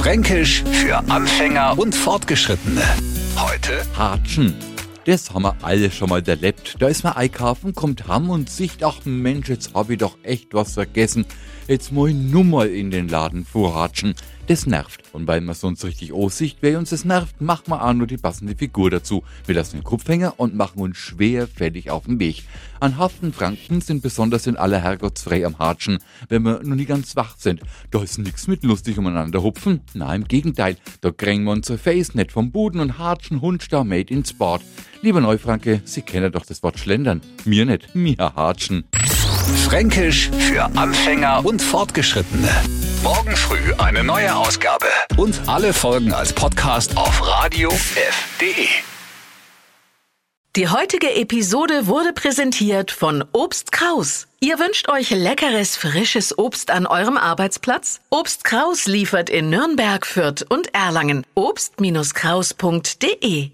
Fränkisch für Anfänger und Fortgeschrittene. Heute Hatschen. Das haben wir alle schon mal erlebt. Da ist man einkaufen, kommt ham und sieht, ach Mensch, jetzt hab ich doch echt was vergessen. Jetzt muss ich nur mal in den Laden vorhatschen. Das nervt. Und weil man sonst richtig aussicht, wer uns das nervt, machen wir auch nur die passende Figur dazu. Wir lassen den Kopfhänger und machen uns schwerfällig auf den Weg. An haften Franken sind besonders in aller Herrgottsfrei am Hatschen, wenn wir noch nie ganz wach sind. Da ist nix mit lustig umeinander hupfen. Na, im Gegenteil, da krängen wir unser Face nicht vom Boden und hatschen Hundstar made in Sport. Lieber Neufranke, Sie kennen doch das Wort Schlendern. Mir nicht, mir hatschen. Fränkisch für Anfänger und Fortgeschrittene. Morgen früh eine neue Ausgabe. Und alle Folgen als Podcast auf radiof.de. Die heutige Episode wurde präsentiert von Obst Kraus. Ihr wünscht euch leckeres, frisches Obst an eurem Arbeitsplatz? Obst Kraus liefert in Nürnberg, Fürth und Erlangen. Obst-Kraus.de